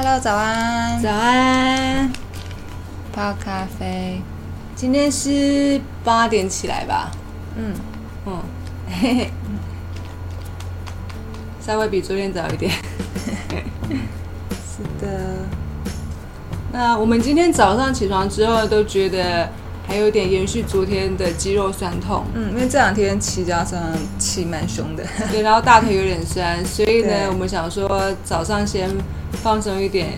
Hello，早安，早安，泡咖啡。今天是八点起来吧？嗯，嗯，嘿嘿，稍微比昨天早一点。是的。那我们今天早上起床之后都觉得还有点延续昨天的肌肉酸痛，嗯，因为这两天骑脚上骑蛮凶的。对，然后大腿有点酸，所以呢，我们想说早上先放松一点，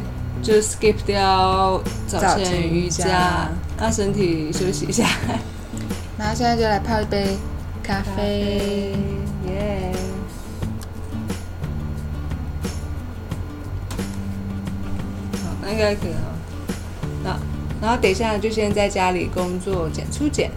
就 skip 掉早早晨晨瑜瑜伽伽，让身体休息一下。然后现在就来泡一杯咖啡。耶！好，那应该可以哈。那然后等一下就先在家里工作剪粗剪。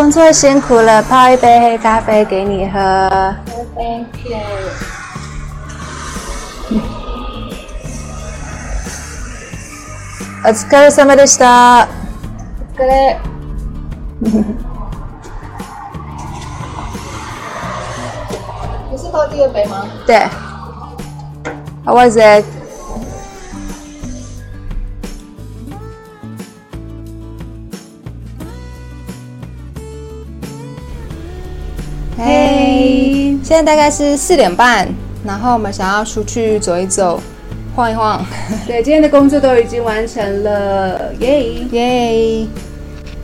工作辛苦了，泡一杯黑咖啡给你喝。 Thank you。お疲れ様でした。お疲れ。你是喝第二杯吗？对。How was it? 现在大概是四点半，然后我们想要出去走一走，晃一晃，对，今天的工作都已经完成了，耶！耶！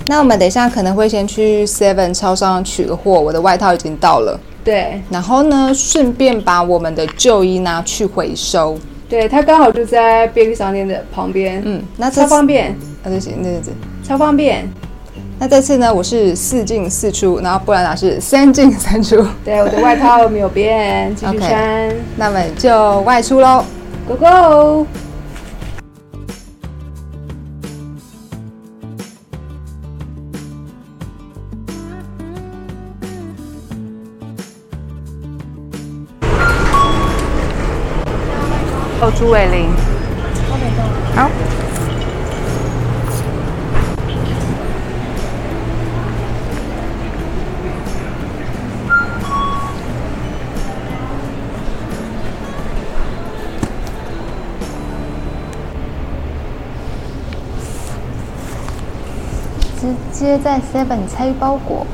那我们等一下可能会先去 Seven 超商取个货，我的外套已经到了，对，然后呢，顺便把我们的旧衣拿去回收。对，它刚好就在便利商店的旁边，嗯，那超方便，啊，对不起，对对对。超方便。那这次呢，我是四进四出，然后布兰达是三进三出。对，我的外套没有变，继续穿那么就外出喽。，Go Go！哦，朱伟林。在 Seven 拆包裹。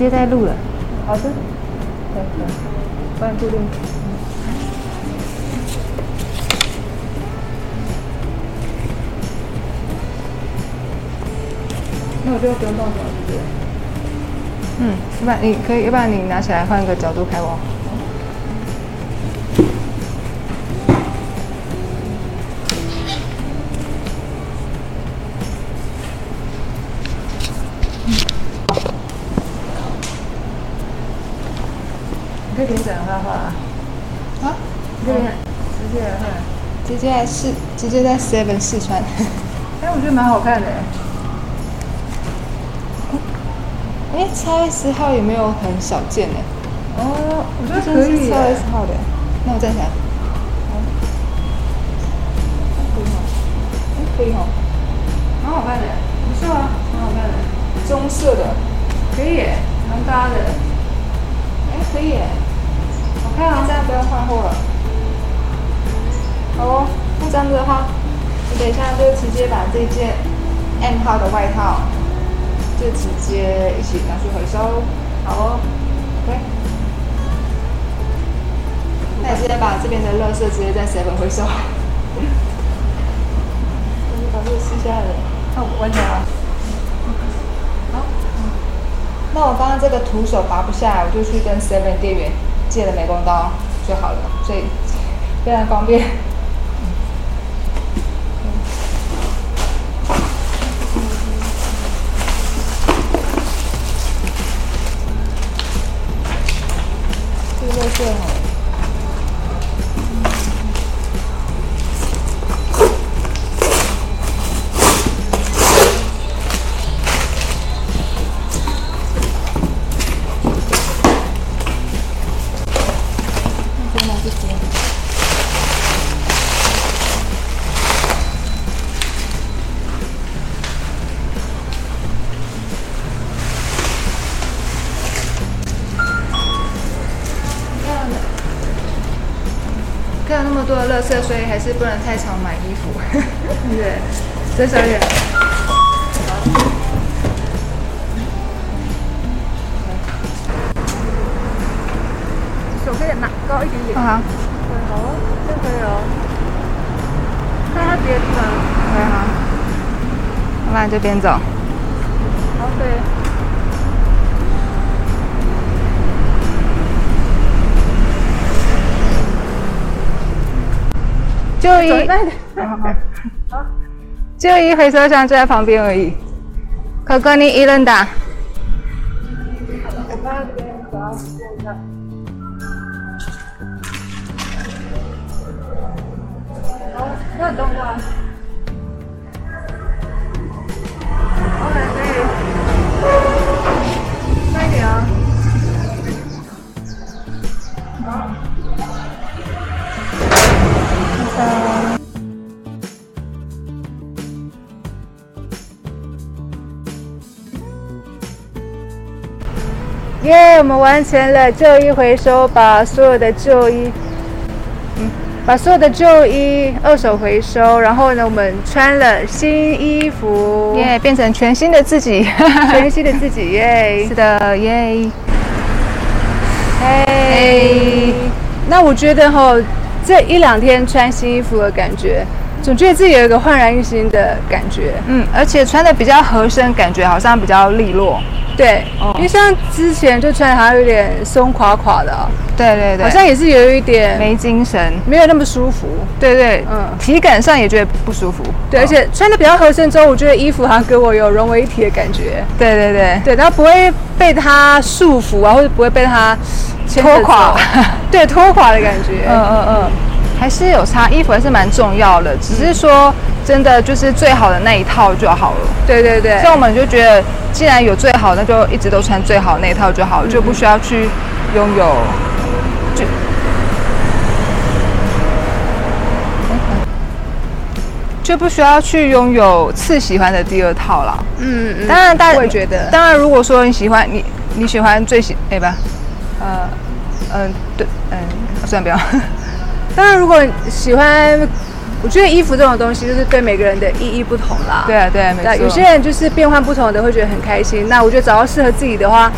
接在录了。好的，对对，帮你固定。那我就不用动手了，是不是？嗯，要不然你可以，要不然你拿起来换个角度拍我。试，直接在 Seven 试穿。哎，我觉得蛮好看的。哎，x S 号有没有很少见呢？哦，我觉得可以。x S 号的，那我站起来。可以吗？哎，可以哦。蛮好看的，不错啊，蛮好看的。棕色的，可以，蛮搭的。哎，可以，好看啊。这样不要换货了。好哦，那这样子的话，我等一下就直接把这件 M 号的外套。就直接一起拿去回收，好哦，OK。那你直接把这边的垃圾直接在 seven 回收。我就把这个撕下来，那我完成了。好，那我刚刚这个徒手拔不下来，我就去跟 seven 店员借了美工刀就好了，所以非常方便。对圾，所以还是不能太常买衣服。对，再少一点。手可以拿高一点点。好。对，好哦，这可以哦。看他别的地方。对，好。那然这边走。好，对。就一，好，就一回收箱就在旁边而已。可哥，你一人打。耶！我们完成了旧衣回收，把所有的旧衣，嗯，把所有的旧衣二手回收，然后呢，我们穿了新衣服，耶，变成全新的自己，全新的自己，耶！是的，耶！嘿，那我觉得哈，这一两天穿新衣服的感觉。总觉得自己有一个焕然一新的感觉，嗯，而且穿的比较合身，感觉好像比较利落，对，因为像之前就穿好像有点松垮垮的，对对对，好像也是有一点没精神，没有那么舒服，对对，嗯，体感上也觉得不舒服，对，而且穿的比较合身之后，我觉得衣服好像跟我有融为一体的感觉，对对对。对，然后不会被它束缚啊，或者不会被它拖垮，对，拖垮的感觉，嗯嗯嗯。还是有差，衣服还是蛮重要的。只是说，真的就是最好的那一套就好了。对对对。所以我们就觉得，既然有最好，那就一直都穿最好那一套就好了，就不需要去拥有，就就不需要去拥有次喜欢的第二套了。嗯嗯。当然，大家会觉得。当然，如果说你喜欢你你喜欢最喜哎吧，呃嗯对嗯，算了不要。当然，如果喜欢，我觉得衣服这种东西就是对每个人的意义不同啦。对啊，对啊，没错。有些人就是变换不同的，会觉得很开心。那我觉得找到适合自己的话，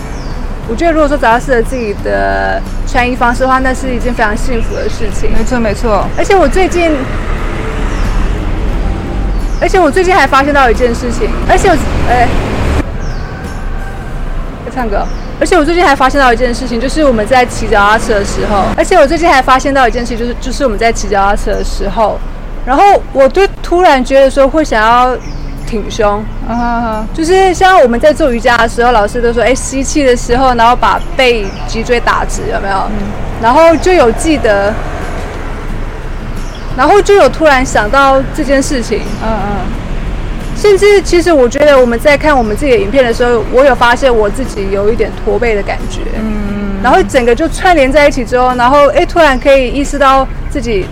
我觉得如果说找到适合自己的穿衣方式的话，那是一件非常幸福的事情。没错没错。而且我最近，而且我最近还发现到一件事情，而且我哎，在唱歌。而且我最近还发现到一件事情，就是我们在骑脚踏车的时候，而且我最近还发现到一件事情，就是就是我们在骑脚踏车的时候，然后我就突然觉得说会想要挺胸，啊，就是像我们在做瑜伽的时候，老师都说，哎，吸气的时候，然后把背脊椎打直，有没有？然后就有记得，然后就有突然想到这件事情，嗯嗯。甚至，其实我觉得我们在看我们自己的影片的时候，我有发现我自己有一点驼背的感觉。嗯，然后整个就串联在一起之后，然后哎，突然可以意识到自己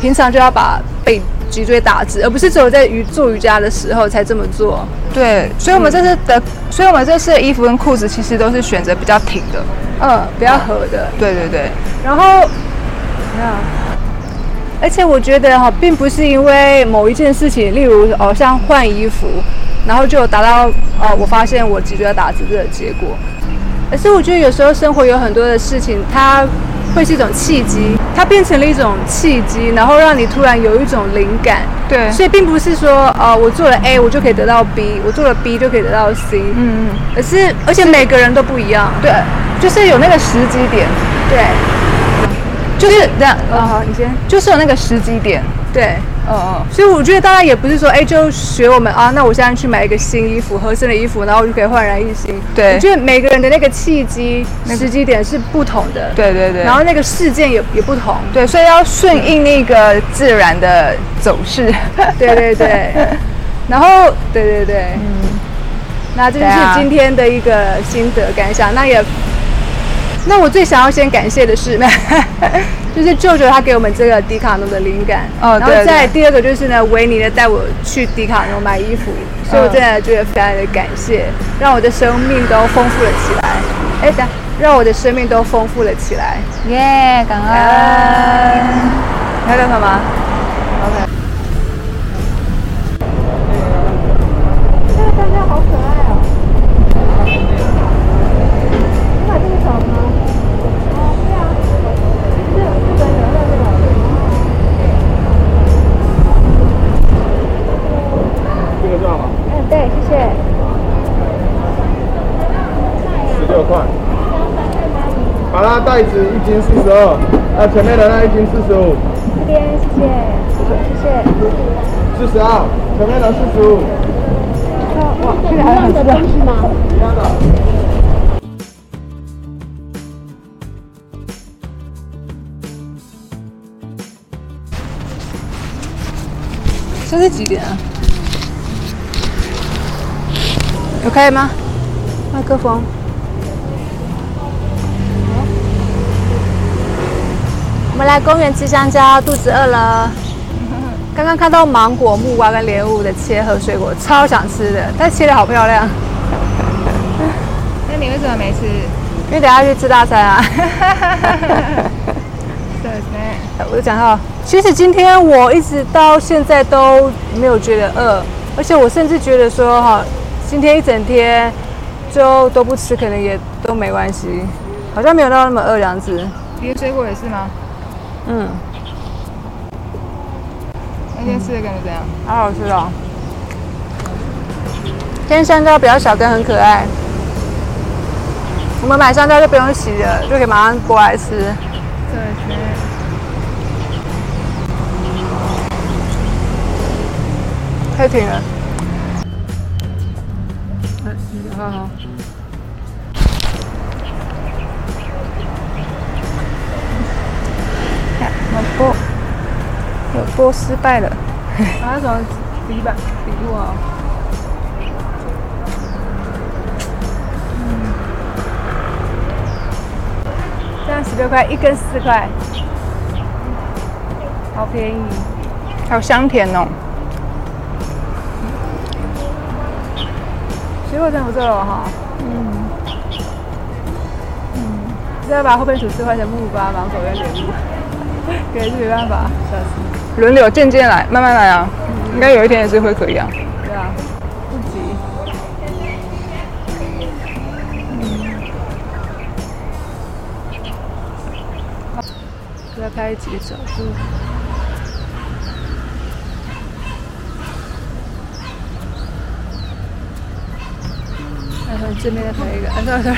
平常就要把背脊椎打直，而不是只有在瑜做瑜伽的时候才这么做。对，所以我们这次的，所以我们这次的衣服跟裤子其实都是选择比较挺的，嗯，比较合的。对对对，然后，那。而且我觉得哈，并不是因为某一件事情，例如哦，像换衣服，然后就达到哦，我发现我脊椎打直这个结果。而是我觉得有时候生活有很多的事情，它会是一种契机，它变成了一种契机，然后让你突然有一种灵感。对。所以并不是说哦，我做了 A，我就可以得到 B，我做了 B 就可以得到 C。嗯嗯。而是而且每个人都不一样。对。就是有那个时机点。对。就是这样，哦，好，你先，就是有那个时机点，对，嗯嗯，所以我觉得大家也不是说，哎，就学我们啊，那我现在去买一个新衣服，合身的衣服，然后我就可以焕然一新。对，我觉得每个人的那个契机、时机点是不同的，对对对，然后那个事件也也不同，对，所以要顺应那个自然的走势，对对对，然后，对对对，嗯，那这就是今天的一个心得感想，那也。那我最想要先感谢的是，就是舅舅他给我们这个迪卡侬的灵感，哦，然后再第二个就是呢，维尼呢带我去迪卡侬买衣服，所以我真的觉得非常的感谢，让我的生命都丰富了起来。哎，等，让我的生命都丰富了起来。耶，感恩。你要干什么？OK。二，那前面的那一斤四十五。这边谢谢，谢谢。四十二，前面的四十五。哇，这个还很多东西吗？一样的。现在几点啊？有开吗？麦克风。我们来公园吃香蕉，肚子饿了。刚刚看到芒果、木瓜跟莲雾的切和水果，超想吃的，但切的好漂亮。那你为什么没吃？因为等下去吃大餐啊。我就讲到，其实今天我一直到现在都没有觉得饿，而且我甚至觉得说哈，今天一整天就都不吃，可能也都没关系，好像没有到那么饿这样子。连水果也是吗？嗯，那天吃的感觉怎样？好好吃哦。今天香蕉比较小根，很可爱。我们买香蕉就不用洗了，就可以马上过来吃。对对。太甜了。嗯，好好。播，有播失败了。拿什么笔板笔录啊？嗯，这样十六块一根四块，好便宜，好香甜哦。水果真不错哦哈。嗯。嗯，再把后边数字换成木瓜、芒果跟莲雾。可是没办法，轮流，渐渐来，慢慢来啊！应该有一天也是会可以啊。对啊，不急。嗯。再拍几个角度。然后，这边再拍一个。哎，等等。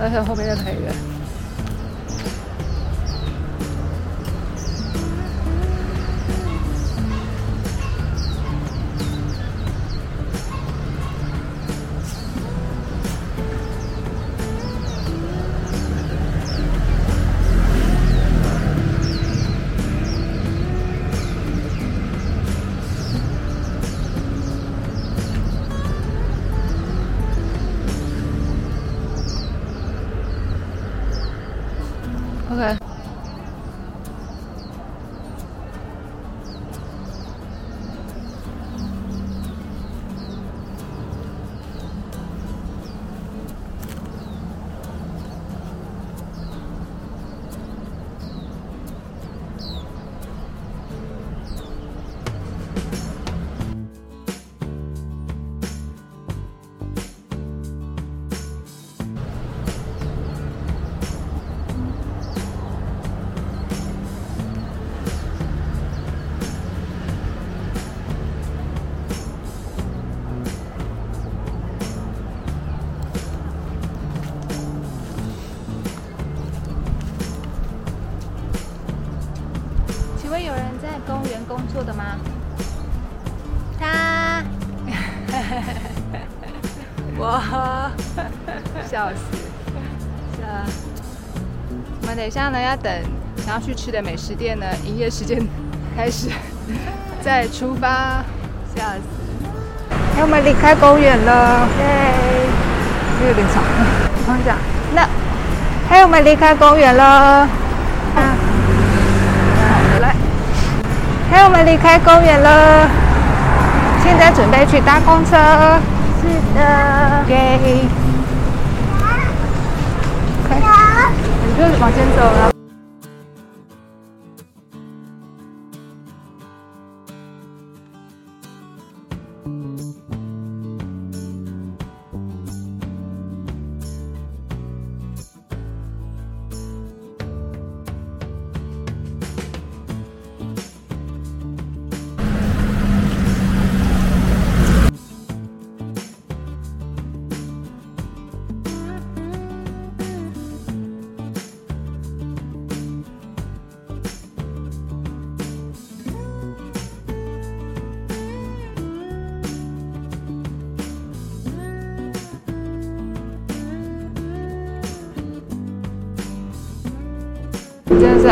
然后后面再拍一个。一下呢，要等想要去吃的美食店呢，营业时间开始再出发，笑死。哎，我们离开公园了，耶！这有点吵，我刚讲，那，哎，我们离开公园了，啊。来，哎，我们离开公园了，现在准备去搭公车。是的，耶。你就往前走了。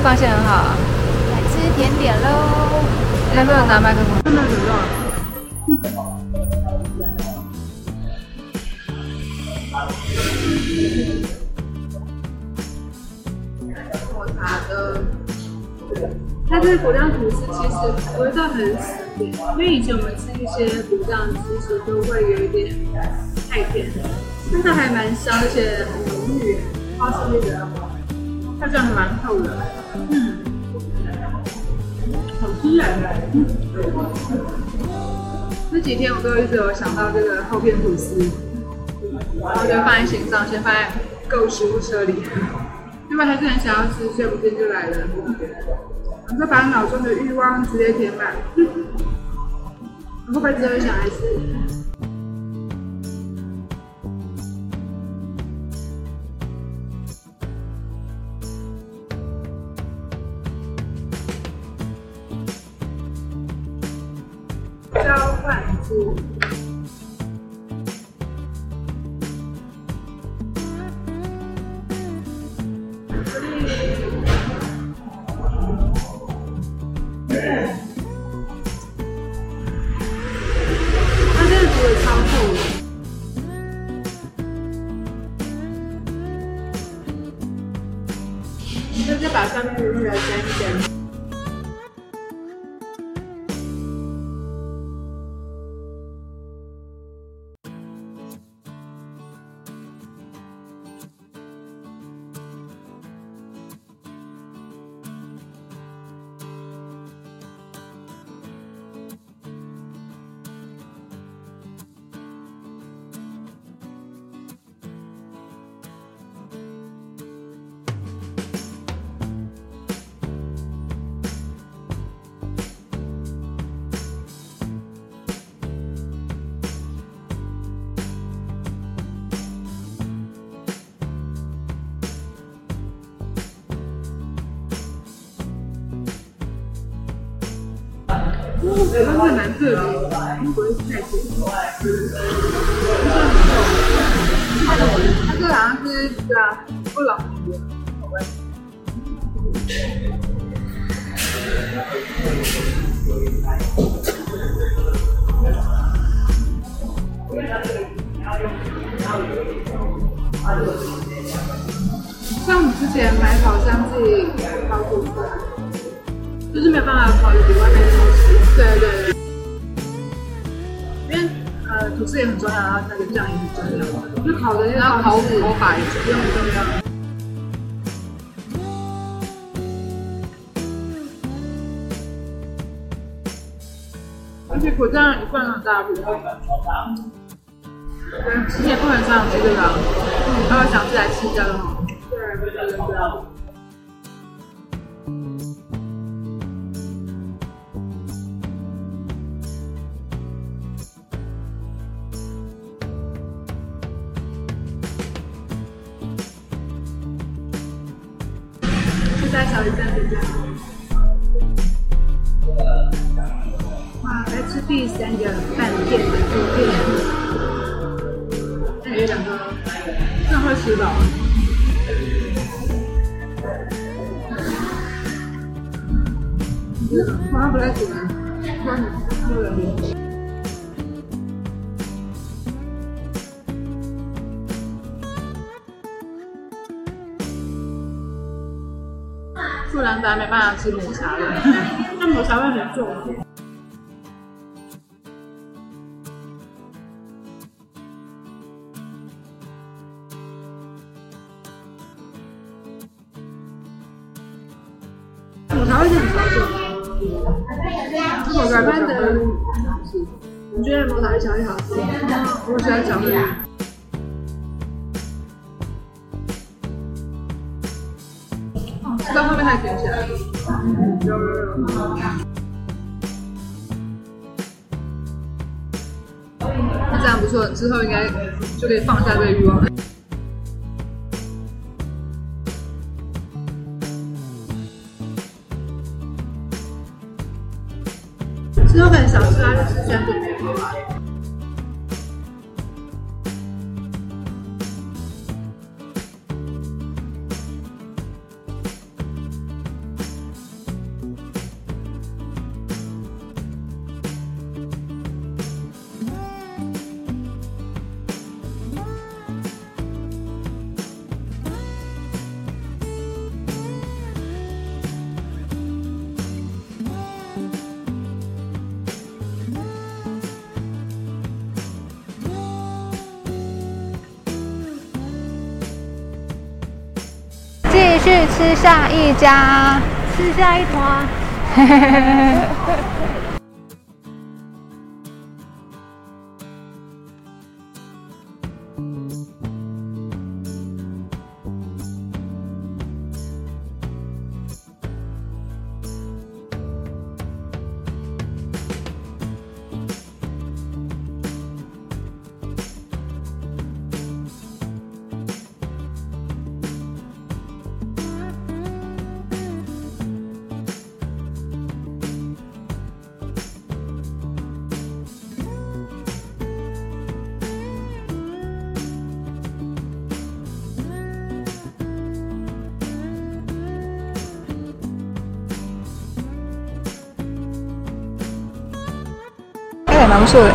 这光线很好啊。来吃甜点喽！来，没有拿麦克风。真的很热。抹茶的，它这个果酱吐司其实不会到很死甜，因为以前我们吃一些果酱其实都会有一点太甜，但它还蛮香，而且很浓郁，花生那个它这样还蛮厚的，嗯，好吃哎，嗯，这几天我都一直有想到这个厚片吐司，然后就放在心上，先放在购物食物车里。因为还是很想要吃，所以我今天就来了。然后把脑中的欲望直接填满，会不会之后想来吃？我觉得这蛮特别的，因为不会太甜。它这好像是对啊，不老。皮的口味。像我们之前买烤箱自己烤吐司，就是没有办法烤的比外面好吃。对对对，呃吐司也很重要，然后那个酱也很重要，就烤的那个烤烤法也很重要。而且果酱一罐很大瓶，对，你也不能这样吃这个啊，然后想吃来吃掉就好。对对对对第三个饭店的主店，那有两个，这样会吃饱。好像不太喜欢，突然喝了点。素兰达没办法吃抹茶味，那抹茶味很重。觉得抹茶味巧克力好吃，我喜欢巧克力。哦，吃到后面还卷起来了。有有有。那这样不错，之后应该就可以放下这个欲望了。继续吃下一家，吃下一团。蛮不错的。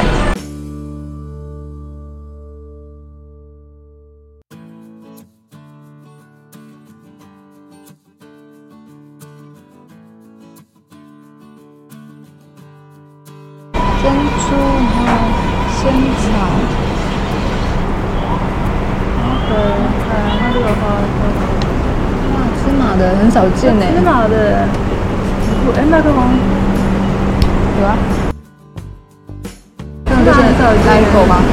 珍珠，然后仙草，对，看它这个花，哇，芝麻的很少见呢。芝麻的，哎，麦克风有啊，这个是很少见来一口吗。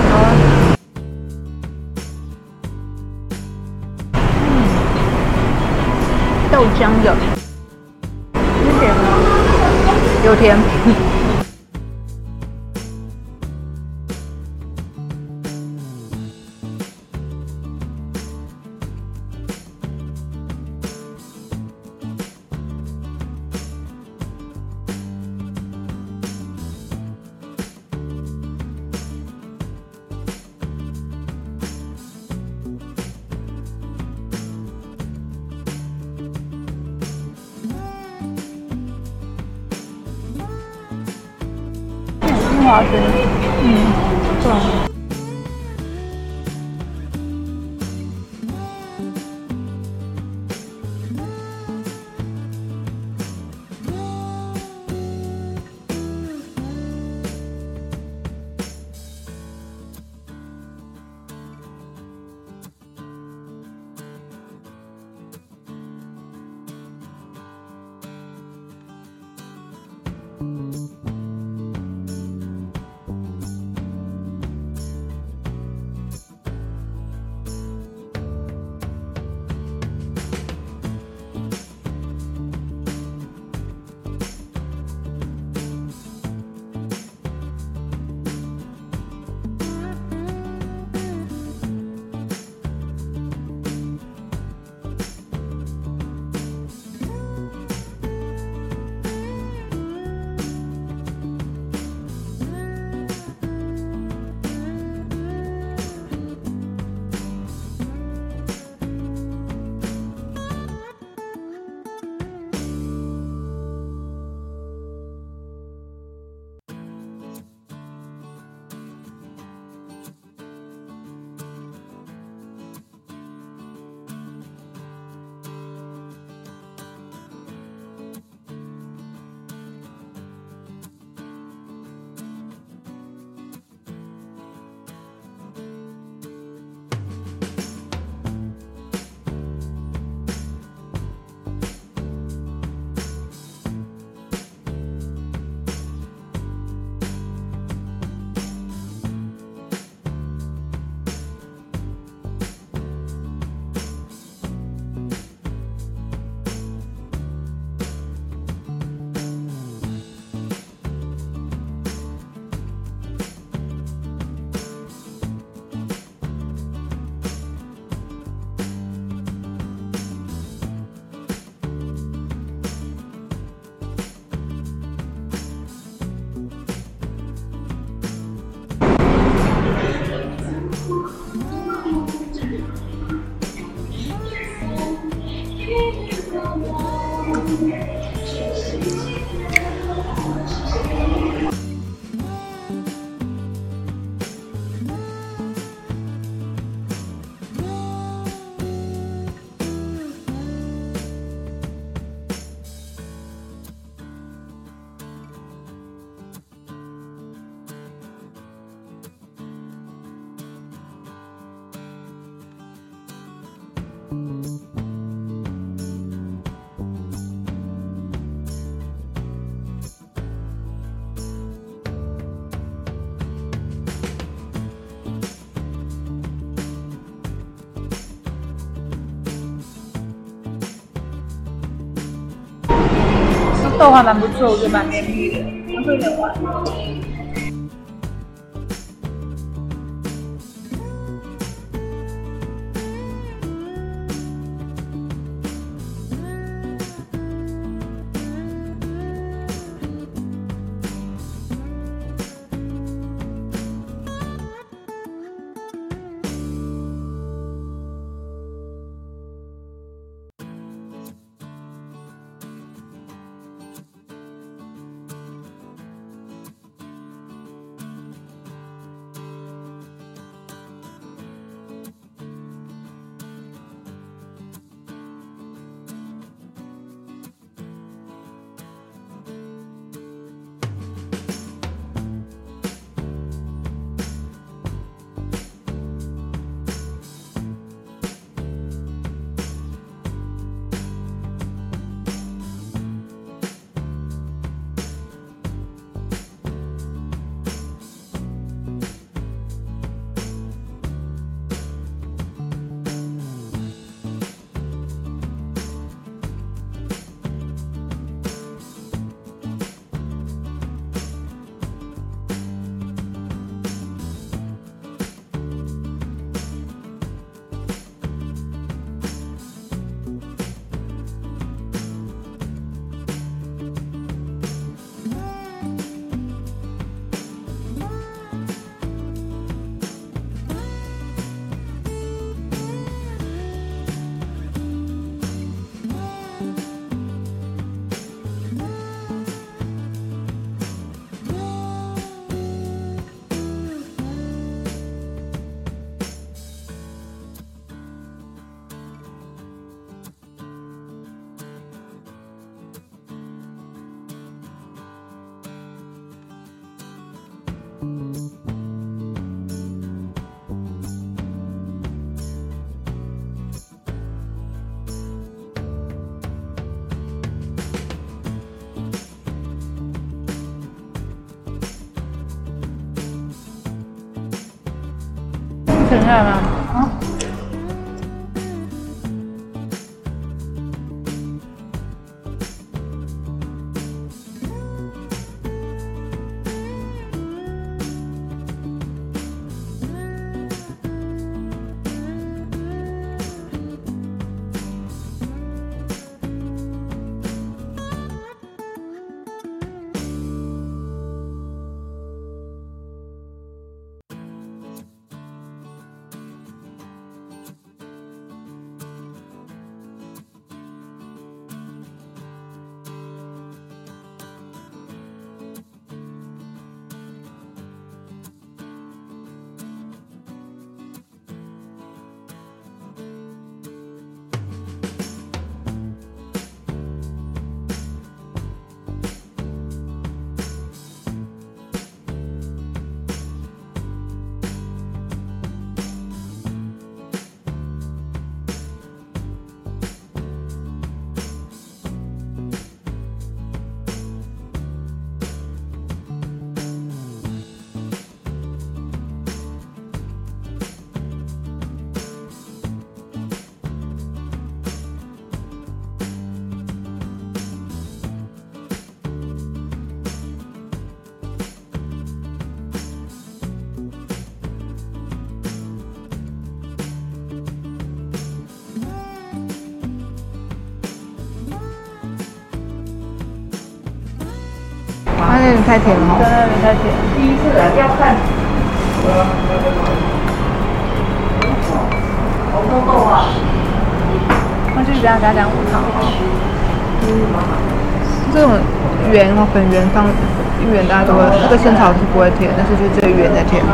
豆浆的，有甜吗？有甜。豆还蛮不错，我觉得蛮绵密的，它会有点晚。啃看吗？啊，太甜了真哦。的有点太甜。第一次来要看好豆豆啊，那就是这样加点无糖。这种圆哦，粉圆方一圆大家都会，这个生草是不会甜，但是就这个圆在甜。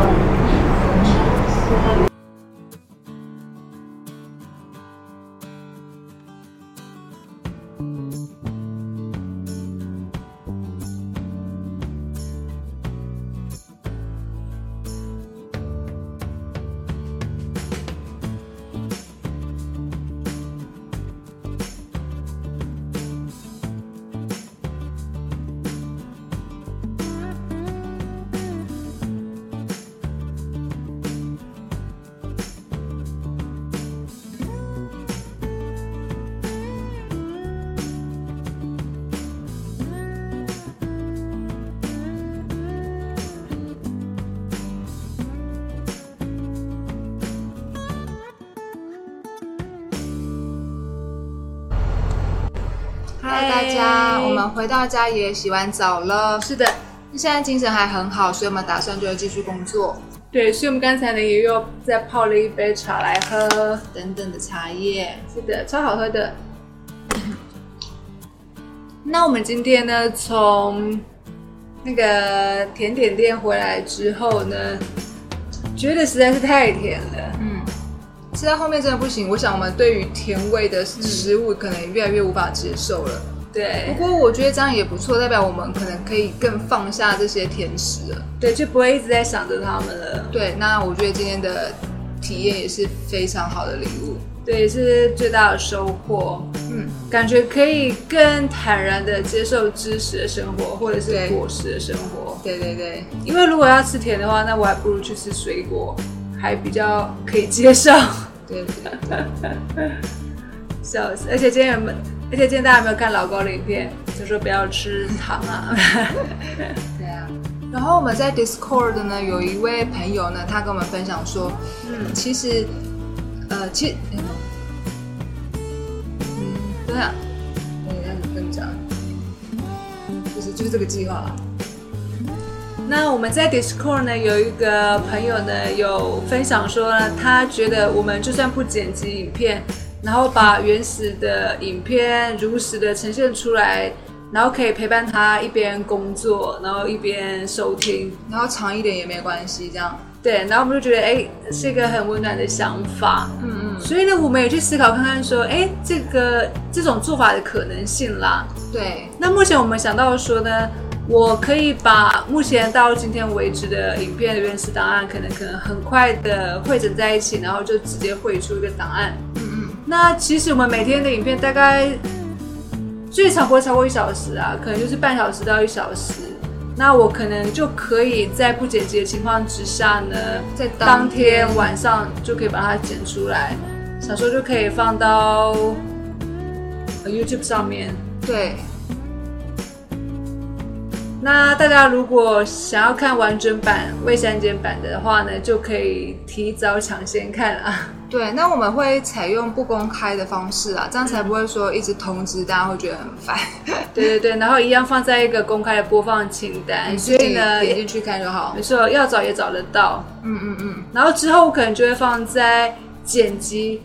嗨，大家，我们回到家也洗完澡了。是的，现在精神还很好，所以我们打算就继续工作对，所以我们刚才呢也又再泡了一杯茶来喝。等等的茶叶。是的，超好喝的。那我们今天呢，从那个甜点店回来之后呢，觉得实在是太甜了。嗯，吃到后面真的不行。我想我们对于甜味的食物可能越来越无法接受了。对不对过我觉得这样也不错，代表我们可能可以更放下这些甜食了。对，就不会一直在想着他们了。对，那我觉得今天的体验也是非常好的礼物。对，是最大的收获。嗯，感觉可以更坦然的接受知识的生活，或者是果实的生活。对对对，因为如果要吃甜的话，那我还不如去吃水果，还比较可以接受。对对，笑死！而且今天有没有？而且今天大家有没有看老高的影片？就说不要吃糖啊。对啊。然后我们在 Discord 呢，有一位朋友呢，他跟我们分享说，嗯，其实，呃，其，嗯，对啊，对，他怎么讲？就是就是这个计划。那我们在 Discord 呢，有一个朋友呢有分享说呢，他觉得我们就算不剪辑影片，然后把原始的影片如实的呈现出来，然后可以陪伴他一边工作，然后一边收听。然后长一点也没关系，这样。对，然后我们就觉得，哎，是一个很温暖的想法。嗯嗯，所以呢，我们也去思考看看，说，哎，这个这种做法的可能性啦。对，那目前我们想到说呢，我可以把目前到今天为止的影片的原始档案，可能可能很快的汇整在一起，然后就直接汇出一个档案。嗯嗯，那其实我们每天的影片大概最长不会超过一小时啊，可能就是半小时到一小时。那我可能就可以在不剪辑的情况之下呢，在当天晚上就可以把它剪出来，想说就可以放到呃 YouTube 上面。对，那大家如果想要看完整版未删减版的话呢，就可以提早抢先看啊。对，那我们会采用不公开的方式啊，这样才不会说一直通知，大家会觉得很烦。对对对，然后一样放在一个公开的播放清单，所以呢，点进去看就好没。错，要找也找得到。嗯嗯嗯，然后之后我可能就会放在剪辑，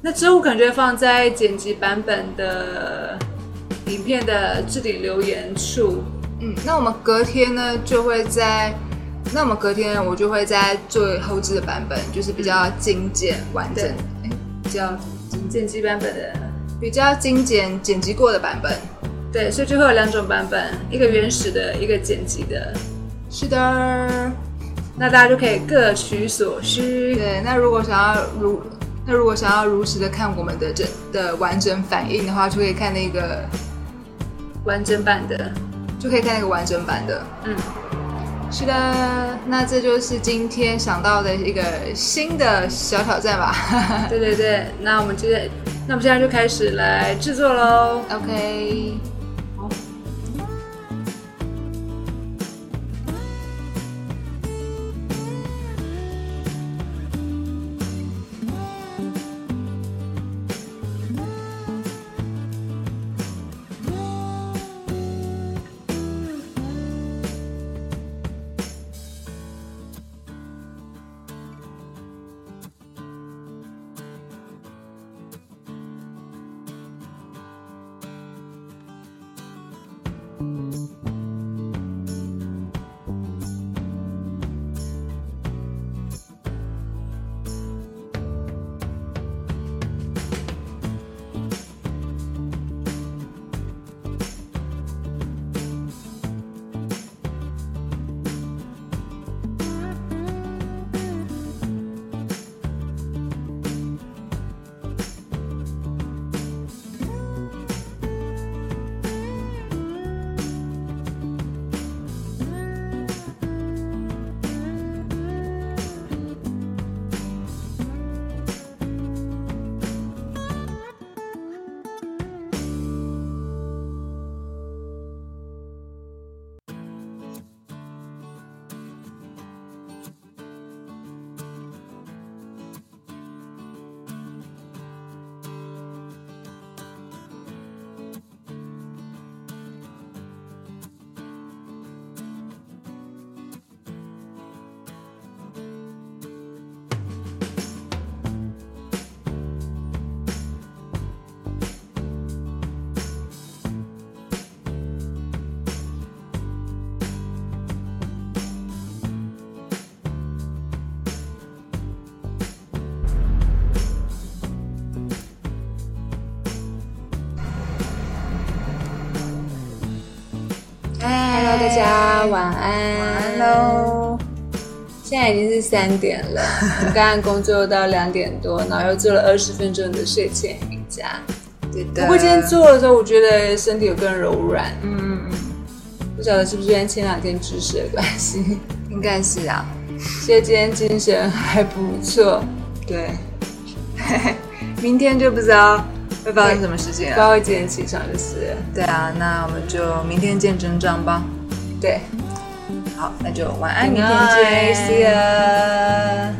那之后我可能就会放在剪辑版本的影片的置顶留言处。嗯，那我们隔天呢就会在，那我们隔天我就会在最后置的版本，就是比较精简完整，哎比较剪辑版本的，比较精简剪辑过的版本。对，所以就会有两种版本，一个原始的，一个剪辑的。是的，那大家就可以各取所需。对。那如果想要如那如果想要如实的看我们的整的完整反应的话，就可以看那个完整版的，就可以看那个完整版的。嗯，是的，那这就是今天想到的一个新的小挑战吧。对对对。那我们接着，那我们现在就开始来制作喽。OK，Hello，晚安。晚安喽。现在已经是三点了，我们刚刚工作到两点多，然后又做了二十分钟的睡前瑜伽。对的。不过今天做的时候，我觉得身体有更柔软，嗯嗯嗯，不晓得是不是因为前两天知识的关系，应该是啊。所以今天精神还不错。对，明天就不知道会发生什么事情了。不知道会几点起床就是。对啊，那我们就明天见真章吧。对，好，那就晚安，明天见，See you。